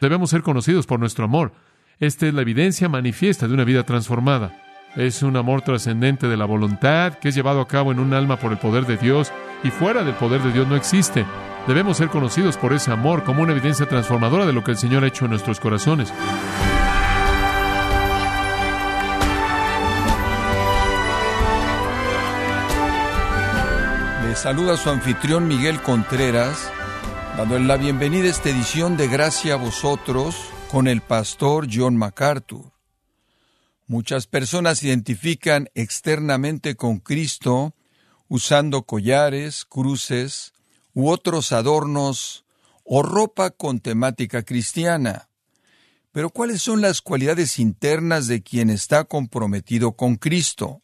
Debemos ser conocidos por nuestro amor. Esta es la evidencia manifiesta de una vida transformada. Es un amor trascendente de la voluntad que es llevado a cabo en un alma por el poder de Dios y fuera del poder de Dios no existe. Debemos ser conocidos por ese amor como una evidencia transformadora de lo que el Señor ha hecho en nuestros corazones. Le saluda su anfitrión Miguel Contreras, dándole la bienvenida a esta edición de Gracia a vosotros con el pastor John MacArthur. Muchas personas identifican externamente con Cristo usando collares, cruces u otros adornos o ropa con temática cristiana. Pero ¿cuáles son las cualidades internas de quien está comprometido con Cristo?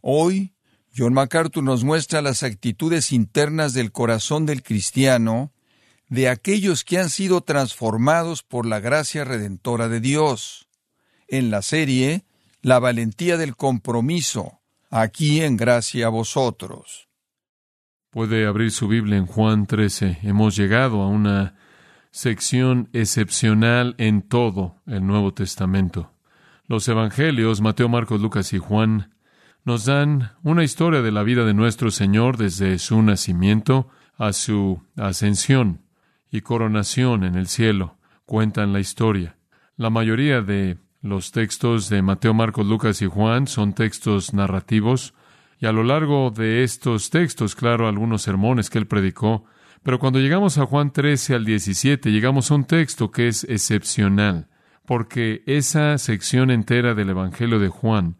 Hoy, John MacArthur nos muestra las actitudes internas del corazón del cristiano, de aquellos que han sido transformados por la gracia redentora de Dios. En la serie, La valentía del compromiso, aquí en gracia a vosotros. Puede abrir su Biblia en Juan 13. Hemos llegado a una sección excepcional en todo el Nuevo Testamento. Los Evangelios, Mateo, Marcos, Lucas y Juan, nos dan una historia de la vida de nuestro Señor desde su nacimiento a su ascensión y coronación en el cielo. Cuentan la historia. La mayoría de los textos de Mateo, Marcos, Lucas y Juan son textos narrativos, y a lo largo de estos textos, claro, algunos sermones que él predicó, pero cuando llegamos a Juan 13 al 17, llegamos a un texto que es excepcional, porque esa sección entera del Evangelio de Juan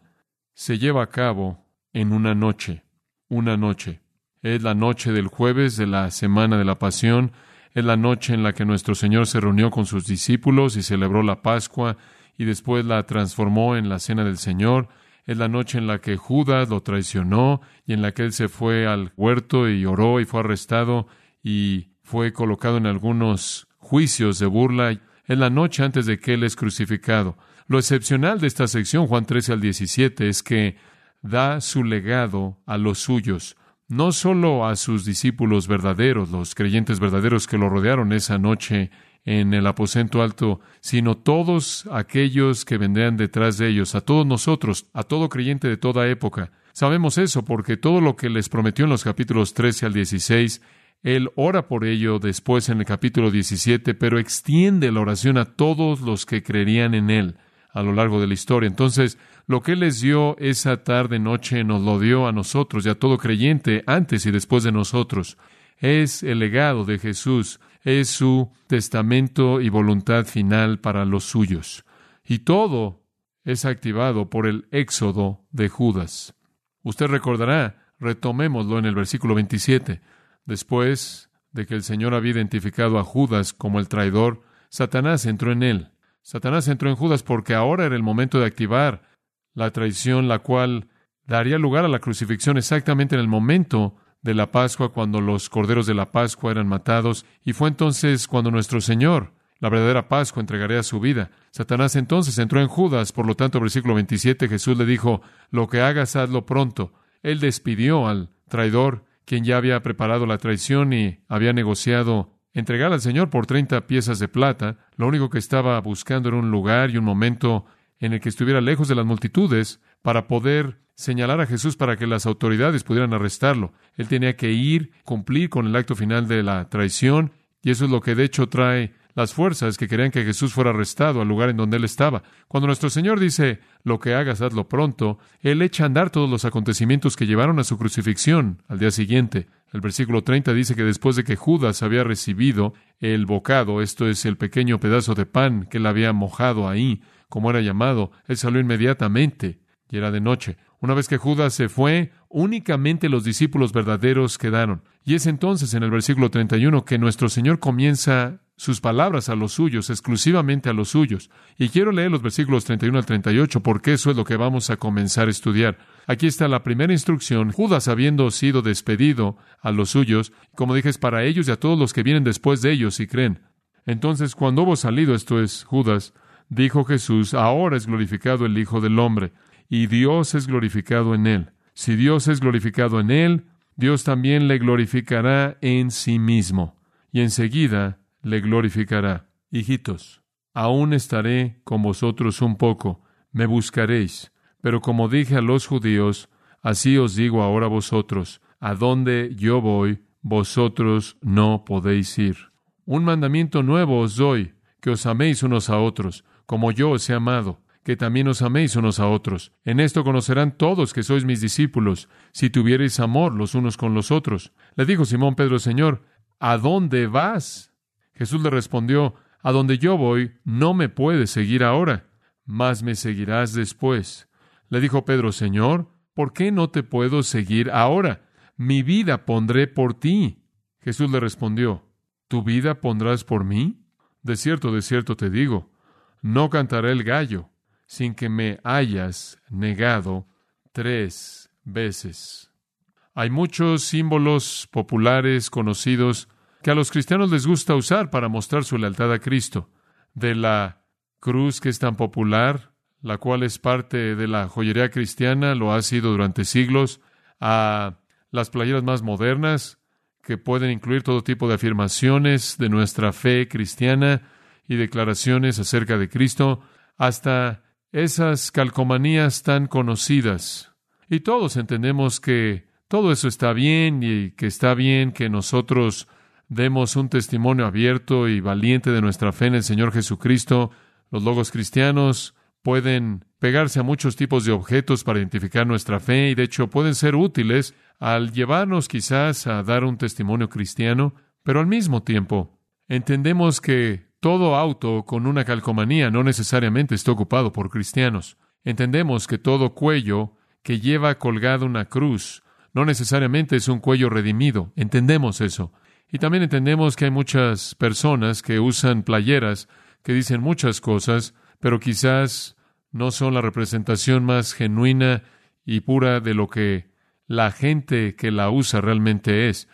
se lleva a cabo en una noche, una noche. Es la noche del jueves de la semana de la pasión, es la noche en la que nuestro Señor se reunió con sus discípulos y celebró la Pascua, y después la transformó en la cena del Señor. Es la noche en la que Judas lo traicionó y en la que él se fue al huerto y oró y fue arrestado y fue colocado en algunos juicios de burla. Es la noche antes de que él es crucificado. Lo excepcional de esta sección, Juan 13 al 17, es que da su legado a los suyos, no solo a sus discípulos verdaderos, los creyentes verdaderos que lo rodearon esa noche en el aposento alto, sino todos aquellos que vendrían detrás de ellos, a todos nosotros, a todo creyente de toda época. Sabemos eso porque todo lo que les prometió en los capítulos 13 al 16, Él ora por ello después en el capítulo 17, pero extiende la oración a todos los que creerían en Él a lo largo de la historia. Entonces, lo que Él les dio esa tarde noche nos lo dio a nosotros y a todo creyente antes y después de nosotros. Es el legado de Jesús es su testamento y voluntad final para los suyos. Y todo es activado por el éxodo de Judas. Usted recordará, retomémoslo en el versículo 27. Después de que el Señor había identificado a Judas como el traidor, Satanás entró en él. Satanás entró en Judas porque ahora era el momento de activar la traición, la cual daría lugar a la crucifixión exactamente en el momento de la Pascua, cuando los corderos de la Pascua eran matados, y fue entonces cuando nuestro Señor, la verdadera Pascua, entregaría su vida. Satanás entonces entró en Judas, por lo tanto, versículo 27, Jesús le dijo, lo que hagas, hazlo pronto. Él despidió al traidor, quien ya había preparado la traición y había negociado entregar al Señor por treinta piezas de plata. Lo único que estaba buscando era un lugar y un momento en el que estuviera lejos de las multitudes para poder señalar a Jesús para que las autoridades pudieran arrestarlo. Él tenía que ir, cumplir con el acto final de la traición, y eso es lo que de hecho trae las fuerzas que querían que Jesús fuera arrestado al lugar en donde él estaba. Cuando nuestro Señor dice, lo que hagas, hazlo pronto, Él echa a andar todos los acontecimientos que llevaron a su crucifixión al día siguiente. El versículo 30 dice que después de que Judas había recibido el bocado, esto es el pequeño pedazo de pan que él había mojado ahí, como era llamado, él salió inmediatamente y era de noche. Una vez que Judas se fue, únicamente los discípulos verdaderos quedaron. Y es entonces en el versículo 31 que nuestro Señor comienza sus palabras a los suyos, exclusivamente a los suyos. Y quiero leer los versículos 31 al 38 porque eso es lo que vamos a comenzar a estudiar. Aquí está la primera instrucción. Judas, habiendo sido despedido a los suyos, como dije, es para ellos y a todos los que vienen después de ellos y creen. Entonces, cuando hubo salido, esto es Judas, dijo Jesús, ahora es glorificado el Hijo del Hombre y Dios es glorificado en él. Si Dios es glorificado en él, Dios también le glorificará en sí mismo, y enseguida le glorificará. hijitos, aún estaré con vosotros un poco, me buscaréis, pero como dije a los judíos, así os digo ahora a vosotros, a donde yo voy, vosotros no podéis ir. Un mandamiento nuevo os doy, que os améis unos a otros, como yo os he amado, que también os améis unos a otros. En esto conocerán todos que sois mis discípulos, si tuviereis amor los unos con los otros. Le dijo Simón Pedro, Señor, ¿a dónde vas? Jesús le respondió, A donde yo voy, no me puedes seguir ahora, mas me seguirás después. Le dijo Pedro, Señor, ¿por qué no te puedo seguir ahora? Mi vida pondré por ti. Jesús le respondió, ¿Tu vida pondrás por mí? De cierto, de cierto te digo, no cantaré el gallo sin que me hayas negado tres veces. Hay muchos símbolos populares conocidos que a los cristianos les gusta usar para mostrar su lealtad a Cristo. De la cruz que es tan popular, la cual es parte de la joyería cristiana, lo ha sido durante siglos, a las playeras más modernas, que pueden incluir todo tipo de afirmaciones de nuestra fe cristiana y declaraciones acerca de Cristo, hasta esas calcomanías tan conocidas. Y todos entendemos que todo eso está bien y que está bien que nosotros demos un testimonio abierto y valiente de nuestra fe en el Señor Jesucristo. Los logos cristianos pueden pegarse a muchos tipos de objetos para identificar nuestra fe y de hecho pueden ser útiles al llevarnos quizás a dar un testimonio cristiano, pero al mismo tiempo entendemos que todo auto con una calcomanía no necesariamente está ocupado por cristianos. Entendemos que todo cuello que lleva colgado una cruz no necesariamente es un cuello redimido. Entendemos eso. Y también entendemos que hay muchas personas que usan playeras que dicen muchas cosas, pero quizás no son la representación más genuina y pura de lo que la gente que la usa realmente es.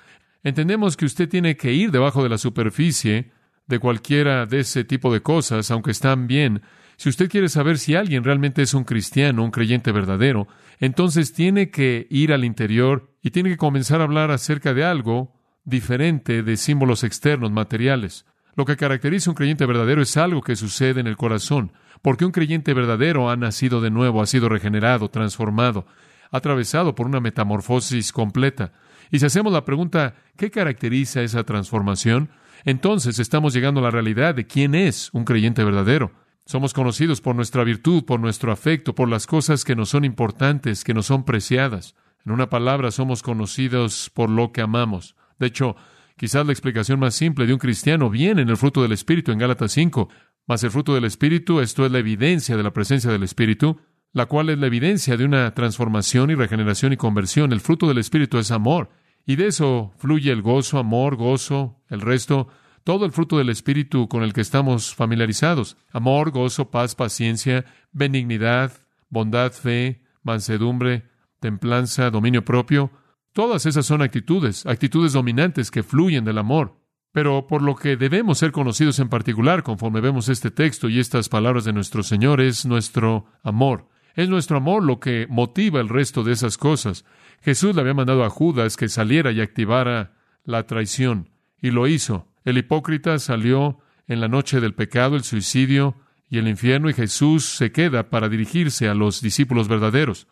Entendemos que usted tiene que ir debajo de la superficie de cualquiera de ese tipo de cosas, aunque están bien. Si usted quiere saber si alguien realmente es un cristiano, un creyente verdadero, entonces tiene que ir al interior y tiene que comenzar a hablar acerca de algo diferente de símbolos externos, materiales. Lo que caracteriza a un creyente verdadero es algo que sucede en el corazón, porque un creyente verdadero ha nacido de nuevo, ha sido regenerado, transformado atravesado por una metamorfosis completa. Y si hacemos la pregunta, ¿qué caracteriza esa transformación? Entonces estamos llegando a la realidad de quién es un creyente verdadero. Somos conocidos por nuestra virtud, por nuestro afecto, por las cosas que nos son importantes, que nos son preciadas. En una palabra, somos conocidos por lo que amamos. De hecho, quizás la explicación más simple de un cristiano viene en el fruto del Espíritu en Gálatas 5. Mas el fruto del Espíritu, esto es la evidencia de la presencia del Espíritu, la cual es la evidencia de una transformación y regeneración y conversión. El fruto del Espíritu es amor. Y de eso fluye el gozo, amor, gozo, el resto, todo el fruto del Espíritu con el que estamos familiarizados. Amor, gozo, paz, paciencia, benignidad, bondad, fe, mansedumbre, templanza, dominio propio. Todas esas son actitudes, actitudes dominantes que fluyen del amor. Pero por lo que debemos ser conocidos en particular, conforme vemos este texto y estas palabras de nuestro Señor, es nuestro amor. Es nuestro amor lo que motiva el resto de esas cosas. Jesús le había mandado a Judas que saliera y activara la traición, y lo hizo. El hipócrita salió en la noche del pecado, el suicidio y el infierno, y Jesús se queda para dirigirse a los discípulos verdaderos.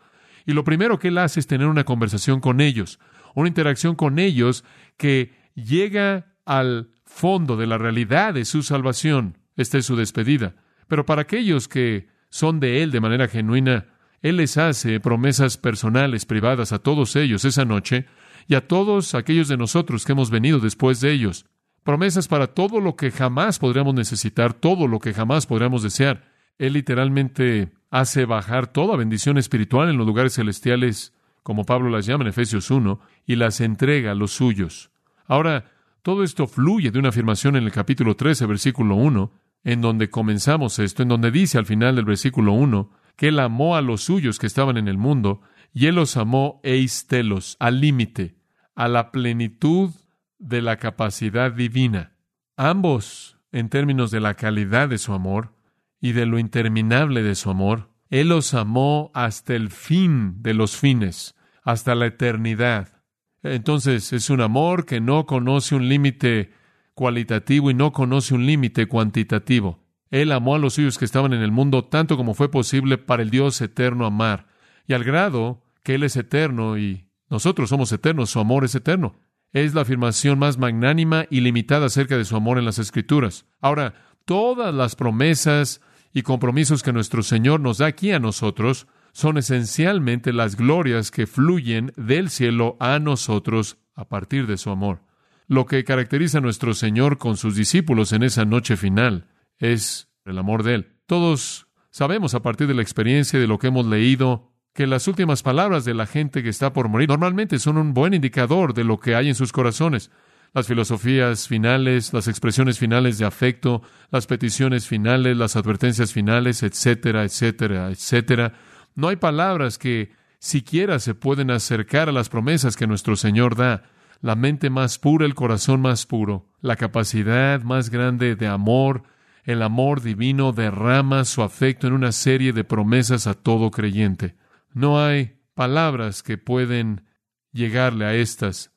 Y lo primero que él hace es tener una conversación con ellos, una interacción con ellos que llega al fondo de la realidad de su salvación. Esta es su despedida. Pero para aquellos que son de Él de manera genuina, Él les hace promesas personales, privadas a todos ellos esa noche y a todos aquellos de nosotros que hemos venido después de ellos. Promesas para todo lo que jamás podríamos necesitar, todo lo que jamás podríamos desear. Él literalmente hace bajar toda bendición espiritual en los lugares celestiales, como Pablo las llama en Efesios 1, y las entrega a los suyos. Ahora, todo esto fluye de una afirmación en el capítulo 13, versículo 1, en donde comenzamos esto, en donde dice al final del versículo 1 que Él amó a los suyos que estaban en el mundo y Él los amó eistelos, al límite, a la plenitud de la capacidad divina. Ambos, en términos de la calidad de su amor y de lo interminable de su amor, Él los amó hasta el fin de los fines, hasta la eternidad. Entonces es un amor que no conoce un límite cualitativo y no conoce un límite cuantitativo. Él amó a los suyos que estaban en el mundo tanto como fue posible para el Dios eterno amar. Y al grado que Él es eterno y nosotros somos eternos, su amor es eterno. Es la afirmación más magnánima y limitada acerca de su amor en las Escrituras. Ahora, todas las promesas y compromisos que nuestro Señor nos da aquí a nosotros son esencialmente las glorias que fluyen del cielo a nosotros a partir de su amor. Lo que caracteriza a nuestro Señor con sus discípulos en esa noche final es el amor de Él. Todos sabemos a partir de la experiencia de lo que hemos leído que las últimas palabras de la gente que está por morir normalmente son un buen indicador de lo que hay en sus corazones. Las filosofías finales, las expresiones finales de afecto, las peticiones finales, las advertencias finales, etcétera, etcétera, etcétera. No hay palabras que siquiera se pueden acercar a las promesas que nuestro Señor da. La mente más pura, el corazón más puro, la capacidad más grande de amor, el amor divino derrama su afecto en una serie de promesas a todo creyente. No hay palabras que pueden llegarle a estas.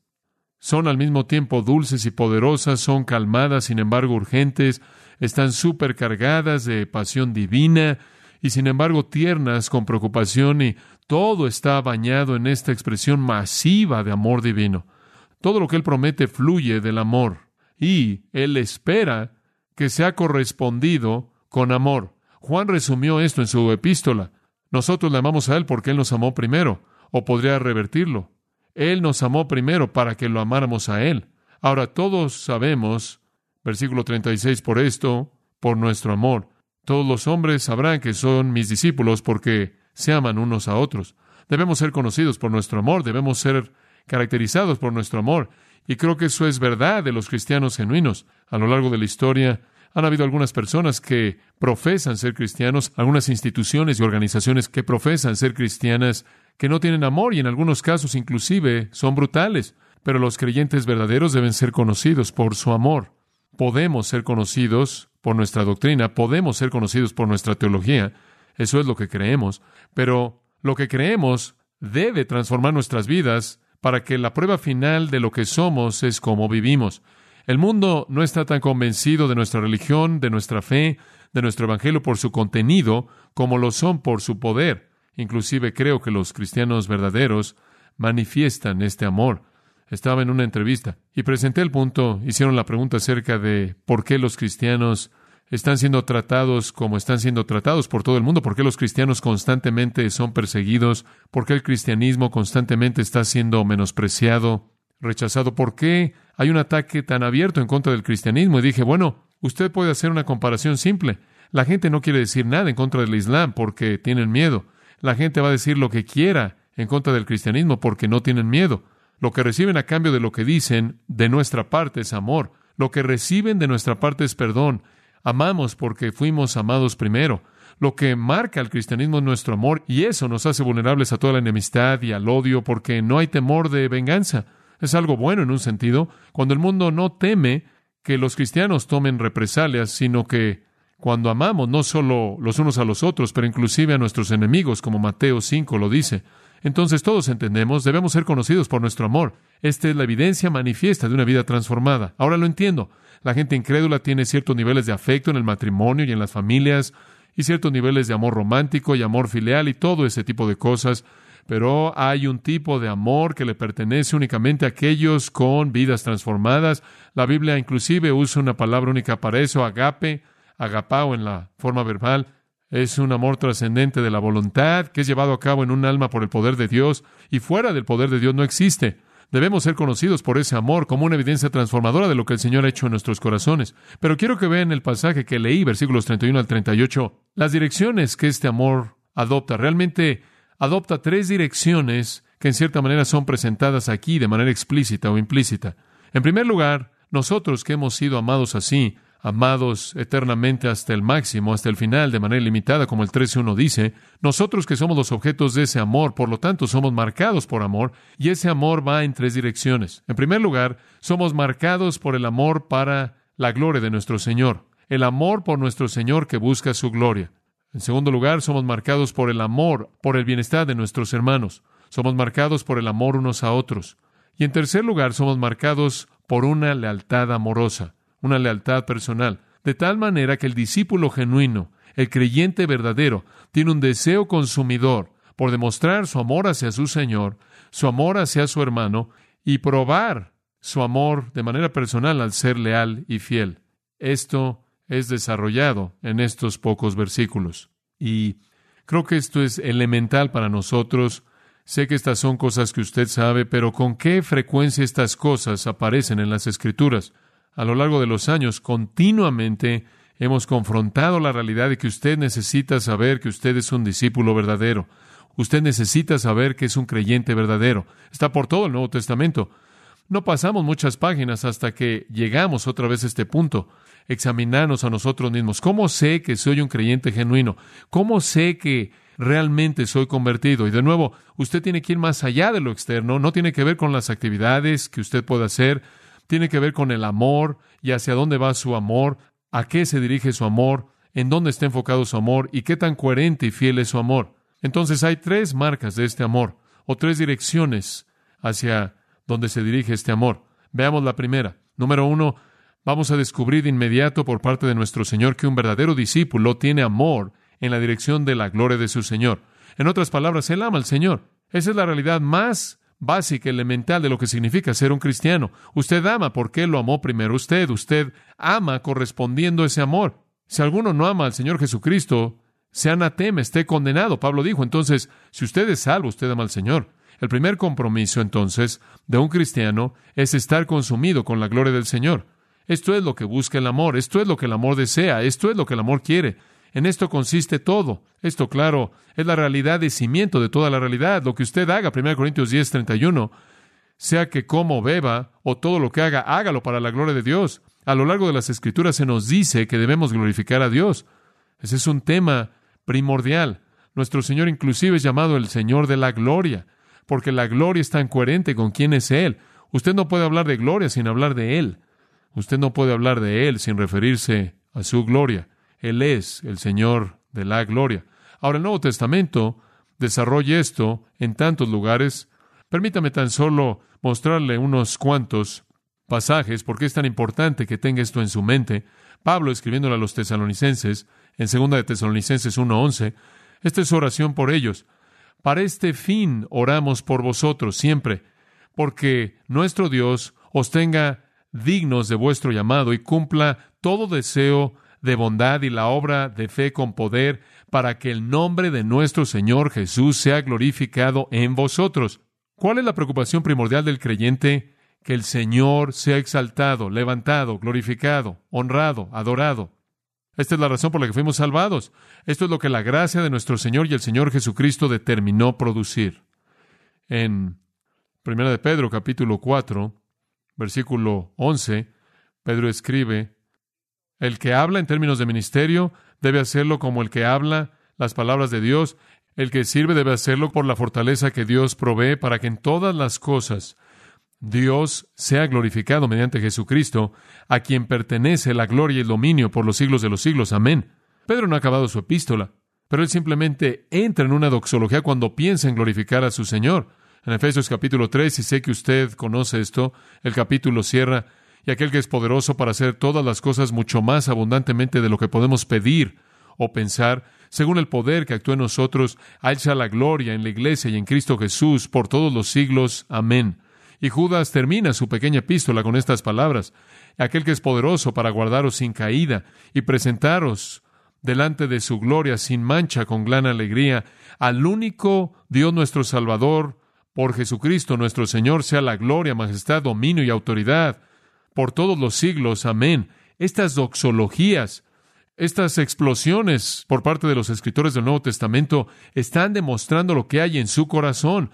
Son al mismo tiempo dulces y poderosas, son calmadas, sin embargo urgentes, están supercargadas de pasión divina y sin embargo tiernas con preocupación y todo está bañado en esta expresión masiva de amor divino. Todo lo que Él promete fluye del amor y Él espera que sea correspondido con amor. Juan resumió esto en su epístola. Nosotros le amamos a Él porque Él nos amó primero, o podría revertirlo. Él nos amó primero para que lo amáramos a Él. Ahora todos sabemos, versículo 36, por esto, por nuestro amor. Todos los hombres sabrán que son mis discípulos porque se aman unos a otros. Debemos ser conocidos por nuestro amor, debemos ser caracterizados por nuestro amor. Y creo que eso es verdad de los cristianos genuinos. A lo largo de la historia, han habido algunas personas que profesan ser cristianos, algunas instituciones y organizaciones que profesan ser cristianas, que no tienen amor y en algunos casos inclusive son brutales. Pero los creyentes verdaderos deben ser conocidos por su amor. Podemos ser conocidos por nuestra doctrina, podemos ser conocidos por nuestra teología, eso es lo que creemos, pero lo que creemos debe transformar nuestras vidas para que la prueba final de lo que somos es cómo vivimos. El mundo no está tan convencido de nuestra religión, de nuestra fe, de nuestro evangelio por su contenido, como lo son por su poder. Inclusive creo que los cristianos verdaderos manifiestan este amor. Estaba en una entrevista y presenté el punto, hicieron la pregunta acerca de por qué los cristianos están siendo tratados como están siendo tratados por todo el mundo, por qué los cristianos constantemente son perseguidos, por qué el cristianismo constantemente está siendo menospreciado, rechazado, por qué hay un ataque tan abierto en contra del cristianismo. Y dije, bueno, usted puede hacer una comparación simple. La gente no quiere decir nada en contra del Islam porque tienen miedo. La gente va a decir lo que quiera en contra del cristianismo porque no tienen miedo. Lo que reciben a cambio de lo que dicen de nuestra parte es amor. Lo que reciben de nuestra parte es perdón. Amamos porque fuimos amados primero. Lo que marca al cristianismo es nuestro amor y eso nos hace vulnerables a toda la enemistad y al odio porque no hay temor de venganza. Es algo bueno en un sentido, cuando el mundo no teme que los cristianos tomen represalias, sino que cuando amamos no solo los unos a los otros, pero inclusive a nuestros enemigos, como Mateo 5 lo dice. Entonces todos entendemos, debemos ser conocidos por nuestro amor. Esta es la evidencia manifiesta de una vida transformada. Ahora lo entiendo. La gente incrédula tiene ciertos niveles de afecto en el matrimonio y en las familias, y ciertos niveles de amor romántico y amor filial y todo ese tipo de cosas pero hay un tipo de amor que le pertenece únicamente a aquellos con vidas transformadas. La Biblia inclusive usa una palabra única para eso, agape, agapao en la forma verbal. Es un amor trascendente de la voluntad que es llevado a cabo en un alma por el poder de Dios y fuera del poder de Dios no existe. Debemos ser conocidos por ese amor como una evidencia transformadora de lo que el Señor ha hecho en nuestros corazones. Pero quiero que vean el pasaje que leí, versículos 31 al 38, las direcciones que este amor adopta. Realmente adopta tres direcciones que en cierta manera son presentadas aquí de manera explícita o implícita. En primer lugar, nosotros que hemos sido amados así, amados eternamente hasta el máximo, hasta el final, de manera limitada, como el 13.1 dice, nosotros que somos los objetos de ese amor, por lo tanto, somos marcados por amor, y ese amor va en tres direcciones. En primer lugar, somos marcados por el amor para la gloria de nuestro Señor, el amor por nuestro Señor que busca su gloria. En segundo lugar, somos marcados por el amor, por el bienestar de nuestros hermanos. Somos marcados por el amor unos a otros. Y en tercer lugar, somos marcados por una lealtad amorosa. Una lealtad personal, de tal manera que el discípulo genuino, el creyente verdadero, tiene un deseo consumidor por demostrar su amor hacia su Señor, su amor hacia su hermano y probar su amor de manera personal al ser leal y fiel. Esto es desarrollado en estos pocos versículos. Y creo que esto es elemental para nosotros. Sé que estas son cosas que usted sabe, pero ¿con qué frecuencia estas cosas aparecen en las Escrituras? A lo largo de los años, continuamente hemos confrontado la realidad de que usted necesita saber que usted es un discípulo verdadero. Usted necesita saber que es un creyente verdadero. Está por todo el Nuevo Testamento. No pasamos muchas páginas hasta que llegamos otra vez a este punto. Examinarnos a nosotros mismos. ¿Cómo sé que soy un creyente genuino? ¿Cómo sé que realmente soy convertido? Y de nuevo, usted tiene que ir más allá de lo externo. No tiene que ver con las actividades que usted pueda hacer. Tiene que ver con el amor y hacia dónde va su amor, a qué se dirige su amor, en dónde está enfocado su amor y qué tan coherente y fiel es su amor. Entonces hay tres marcas de este amor, o tres direcciones hacia donde se dirige este amor. Veamos la primera. Número uno, vamos a descubrir de inmediato por parte de nuestro Señor que un verdadero discípulo tiene amor en la dirección de la gloria de su Señor. En otras palabras, Él ama al Señor. Esa es la realidad más básica, elemental de lo que significa ser un cristiano. Usted ama porque lo amó primero usted. Usted ama correspondiendo ese amor. Si alguno no ama al Señor Jesucristo, sea anatema, esté condenado. Pablo dijo, entonces, si usted es salvo, usted ama al Señor. El primer compromiso, entonces, de un cristiano es estar consumido con la gloria del Señor. Esto es lo que busca el amor, esto es lo que el amor desea, esto es lo que el amor quiere. En esto consiste todo. Esto, claro, es la realidad de cimiento de toda la realidad. Lo que usted haga, 1 Corintios 10, 31, sea que como beba o todo lo que haga, hágalo para la gloria de Dios. A lo largo de las Escrituras se nos dice que debemos glorificar a Dios. Ese es un tema primordial. Nuestro Señor inclusive es llamado el Señor de la gloria porque la gloria es tan coherente con quién es Él. Usted no puede hablar de gloria sin hablar de Él. Usted no puede hablar de Él sin referirse a su gloria. Él es el Señor de la gloria. Ahora el Nuevo Testamento desarrolla esto en tantos lugares. Permítame tan solo mostrarle unos cuantos pasajes, porque es tan importante que tenga esto en su mente. Pablo, escribiéndole a los tesalonicenses, en 2 de Tesalonicenses 1.11, esta es su oración por ellos. Para este fin oramos por vosotros siempre, porque nuestro Dios os tenga dignos de vuestro llamado y cumpla todo deseo de bondad y la obra de fe con poder, para que el nombre de nuestro Señor Jesús sea glorificado en vosotros. ¿Cuál es la preocupación primordial del creyente? Que el Señor sea exaltado, levantado, glorificado, honrado, adorado. Esta es la razón por la que fuimos salvados. Esto es lo que la gracia de nuestro Señor y el Señor Jesucristo determinó producir. En 1 de Pedro capítulo 4, versículo 11, Pedro escribe, el que habla en términos de ministerio debe hacerlo como el que habla las palabras de Dios, el que sirve debe hacerlo por la fortaleza que Dios provee para que en todas las cosas Dios sea glorificado mediante Jesucristo, a quien pertenece la gloria y el dominio por los siglos de los siglos. Amén. Pedro no ha acabado su epístola, pero él simplemente entra en una doxología cuando piensa en glorificar a su Señor. En Efesios capítulo 3, y sé que usted conoce esto, el capítulo cierra, y aquel que es poderoso para hacer todas las cosas mucho más abundantemente de lo que podemos pedir o pensar, según el poder que actúa en nosotros, alza la gloria en la iglesia y en Cristo Jesús por todos los siglos. Amén. Y Judas termina su pequeña epístola con estas palabras, aquel que es poderoso para guardaros sin caída y presentaros delante de su gloria sin mancha con gran alegría, al único Dios nuestro Salvador, por Jesucristo nuestro Señor, sea la gloria, majestad, dominio y autoridad por todos los siglos. Amén. Estas doxologías, estas explosiones por parte de los escritores del Nuevo Testamento están demostrando lo que hay en su corazón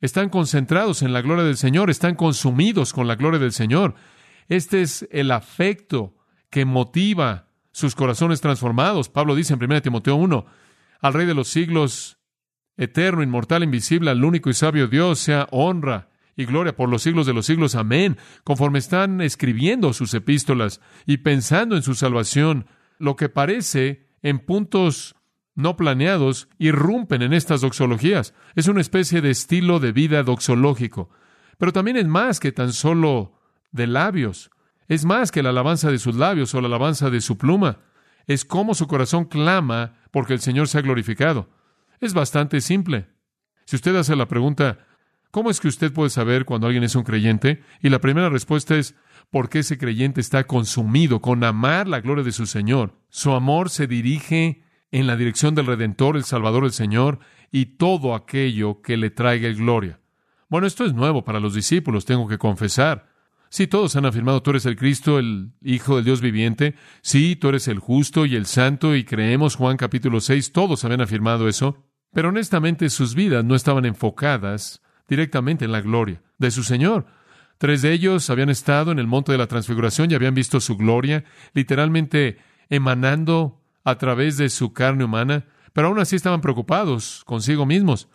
están concentrados en la gloria del Señor, están consumidos con la gloria del Señor. Este es el afecto que motiva sus corazones transformados. Pablo dice en 1 Timoteo 1, al Rey de los siglos, eterno, inmortal, invisible, al único y sabio Dios, sea honra y gloria por los siglos de los siglos. Amén. Conforme están escribiendo sus epístolas y pensando en su salvación, lo que parece en puntos no planeados irrumpen en estas doxologías. Es una especie de estilo de vida doxológico. Pero también es más que tan solo de labios. es más que la alabanza de sus labios o la alabanza de su pluma. Es como su corazón clama porque el Señor se ha glorificado. Es bastante simple. Si usted hace la pregunta, ¿cómo es que usted puede saber cuando alguien es un creyente? Y la primera respuesta es, porque ese creyente está consumido con amar la gloria de su Señor. Su amor se dirige en la dirección del Redentor, el Salvador, el Señor, y todo aquello que le traiga gloria. Bueno, esto es nuevo para los discípulos, tengo que confesar. Sí, todos han afirmado, tú eres el Cristo, el Hijo del Dios viviente. Sí, tú eres el justo y el santo, y creemos Juan capítulo 6, todos habían afirmado eso. Pero honestamente sus vidas no estaban enfocadas directamente en la gloria de su Señor. Tres de ellos habían estado en el monte de la transfiguración y habían visto su gloria, literalmente emanando a través de su carne humana, pero aún así estaban preocupados consigo mismos.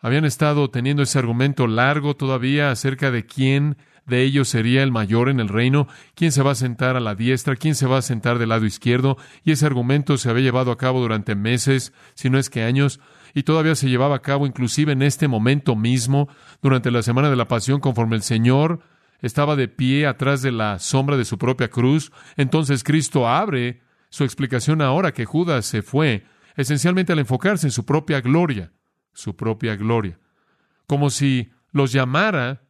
Habían estado teniendo ese argumento largo todavía acerca de quién de ellos sería el mayor en el reino, quién se va a sentar a la diestra, quién se va a sentar del lado izquierdo, y ese argumento se había llevado a cabo durante meses, si no es que años, y todavía se llevaba a cabo inclusive en este momento mismo, durante la semana de la pasión, conforme el Señor estaba de pie atrás de la sombra de su propia cruz, entonces Cristo abre su explicación ahora que Judas se fue, esencialmente al enfocarse en su propia gloria, su propia gloria, como si los llamara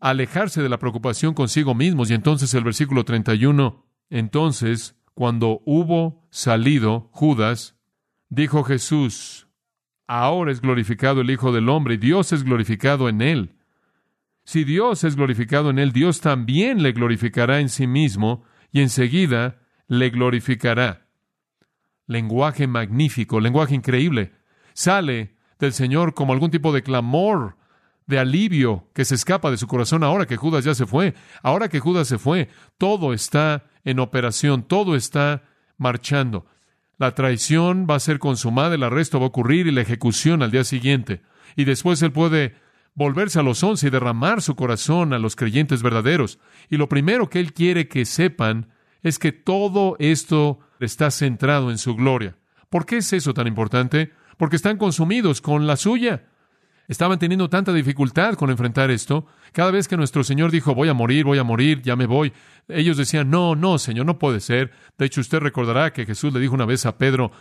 a alejarse de la preocupación consigo mismos. Y entonces el versículo 31, entonces, cuando hubo salido Judas, dijo Jesús, ahora es glorificado el Hijo del Hombre y Dios es glorificado en él. Si Dios es glorificado en él, Dios también le glorificará en sí mismo y enseguida le glorificará. Lenguaje magnífico, lenguaje increíble. Sale del Señor como algún tipo de clamor, de alivio que se escapa de su corazón ahora que Judas ya se fue. Ahora que Judas se fue, todo está en operación, todo está marchando. La traición va a ser consumada, el arresto va a ocurrir y la ejecución al día siguiente. Y después él puede volverse a los once y derramar su corazón a los creyentes verdaderos. Y lo primero que él quiere que sepan es que todo esto está centrado en su gloria. ¿Por qué es eso tan importante? Porque están consumidos con la suya. Estaban teniendo tanta dificultad con enfrentar esto. Cada vez que nuestro Señor dijo, voy a morir, voy a morir, ya me voy, ellos decían, no, no, Señor, no puede ser. De hecho, usted recordará que Jesús le dijo una vez a Pedro,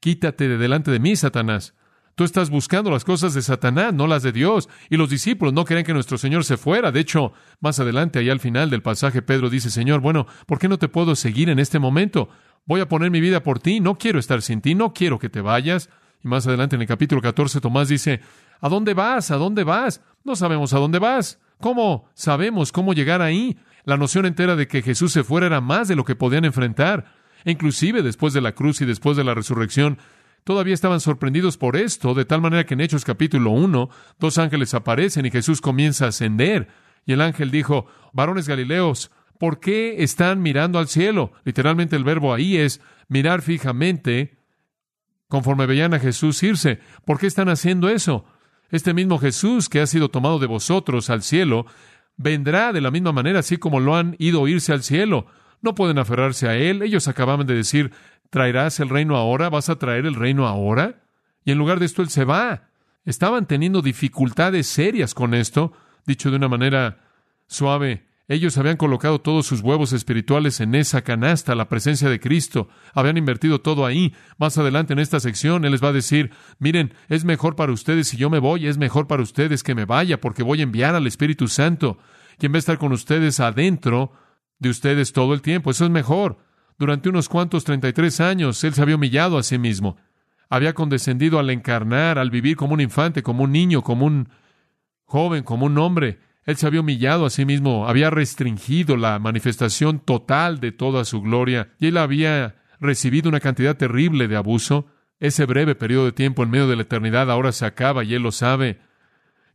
quítate de delante de mí, Satanás. Tú estás buscando las cosas de Satanás, no las de Dios. Y los discípulos no querían que nuestro Señor se fuera. De hecho, más adelante, ahí al final del pasaje, Pedro dice, Señor, bueno, ¿por qué no te puedo seguir en este momento? Voy a poner mi vida por ti, no quiero estar sin ti, no quiero que te vayas. Y más adelante en el capítulo 14, Tomás dice, ¿a dónde vas? ¿A dónde vas? No sabemos a dónde vas. ¿Cómo sabemos cómo llegar ahí? La noción entera de que Jesús se fuera era más de lo que podían enfrentar. E inclusive después de la cruz y después de la resurrección, todavía estaban sorprendidos por esto, de tal manera que en Hechos capítulo 1, dos ángeles aparecen y Jesús comienza a ascender. Y el ángel dijo, varones Galileos, ¿por qué están mirando al cielo? Literalmente el verbo ahí es mirar fijamente conforme veían a Jesús irse. ¿Por qué están haciendo eso? Este mismo Jesús que ha sido tomado de vosotros al cielo, vendrá de la misma manera, así como lo han ido irse al cielo. No pueden aferrarse a Él. Ellos acababan de decir, ¿Traerás el reino ahora? ¿Vas a traer el reino ahora? Y en lugar de esto, él se va. Estaban teniendo dificultades serias con esto. Dicho de una manera suave, ellos habían colocado todos sus huevos espirituales en esa canasta, la presencia de Cristo. Habían invertido todo ahí. Más adelante en esta sección, Él les va a decir, miren, es mejor para ustedes si yo me voy, es mejor para ustedes que me vaya, porque voy a enviar al Espíritu Santo, quien va a estar con ustedes adentro de ustedes todo el tiempo. Eso es mejor. Durante unos cuantos treinta y tres años, él se había humillado a sí mismo. Había condescendido al encarnar, al vivir como un infante, como un niño, como un joven, como un hombre. Él se había humillado a sí mismo, había restringido la manifestación total de toda su gloria, y él había recibido una cantidad terrible de abuso. Ese breve periodo de tiempo en medio de la eternidad ahora se acaba y él lo sabe.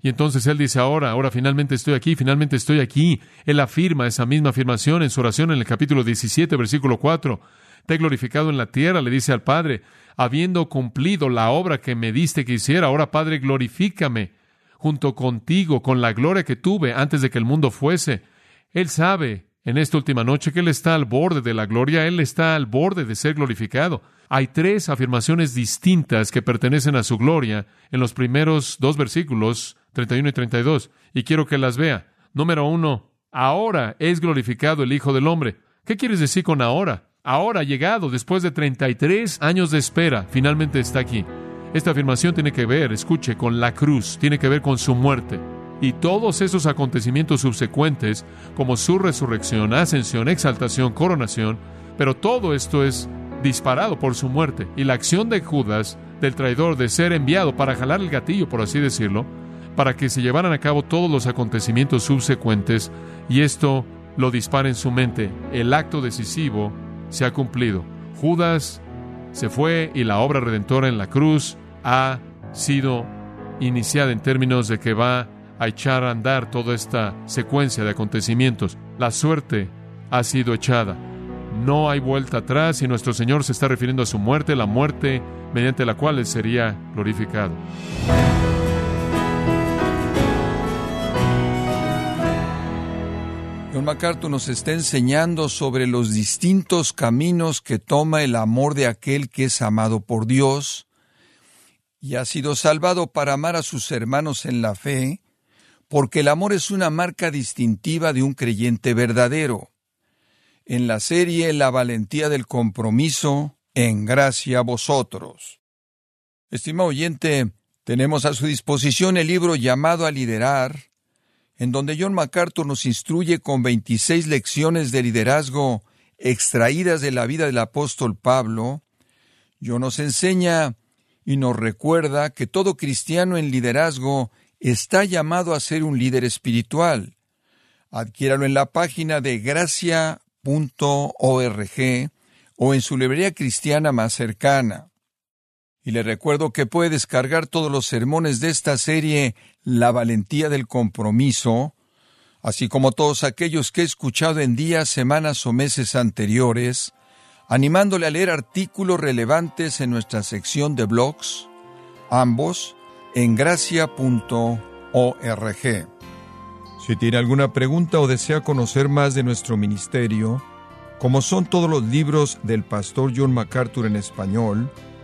Y entonces él dice, ahora, ahora finalmente estoy aquí, finalmente estoy aquí. Él afirma esa misma afirmación en su oración en el capítulo 17, versículo 4. Te he glorificado en la tierra, le dice al Padre, habiendo cumplido la obra que me diste que hiciera. Ahora, Padre, glorifícame junto contigo con la gloria que tuve antes de que el mundo fuese. Él sabe en esta última noche que Él está al borde de la gloria, Él está al borde de ser glorificado. Hay tres afirmaciones distintas que pertenecen a su gloria en los primeros dos versículos 31 y 32, y quiero que las vea. Número uno, ahora es glorificado el Hijo del Hombre. ¿Qué quieres decir con ahora? Ahora llegado, después de 33 años de espera, finalmente está aquí. Esta afirmación tiene que ver, escuche, con la cruz, tiene que ver con su muerte. Y todos esos acontecimientos subsecuentes, como su resurrección, ascensión, exaltación, coronación, pero todo esto es disparado por su muerte. Y la acción de Judas, del traidor, de ser enviado para jalar el gatillo, por así decirlo, para que se llevaran a cabo todos los acontecimientos subsecuentes, y esto lo dispara en su mente. El acto decisivo se ha cumplido. Judas se fue y la obra redentora en la cruz ha sido iniciada en términos de que va a echar a andar toda esta secuencia de acontecimientos. La suerte ha sido echada. No hay vuelta atrás y nuestro Señor se está refiriendo a su muerte, la muerte mediante la cual Él sería glorificado. John nos está enseñando sobre los distintos caminos que toma el amor de aquel que es amado por Dios y ha sido salvado para amar a sus hermanos en la fe, porque el amor es una marca distintiva de un creyente verdadero. En la serie La valentía del compromiso, en gracia a vosotros. Estimado oyente, tenemos a su disposición el libro llamado a liderar, en donde John MacArthur nos instruye con 26 lecciones de liderazgo extraídas de la vida del apóstol Pablo. Yo nos enseña y nos recuerda que todo cristiano en liderazgo está llamado a ser un líder espiritual. Adquiéralo en la página de gracia.org o en su librería cristiana más cercana. Y le recuerdo que puede descargar todos los sermones de esta serie La valentía del compromiso, así como todos aquellos que he escuchado en días, semanas o meses anteriores, animándole a leer artículos relevantes en nuestra sección de blogs, ambos en gracia.org. Si tiene alguna pregunta o desea conocer más de nuestro ministerio, como son todos los libros del pastor John MacArthur en español,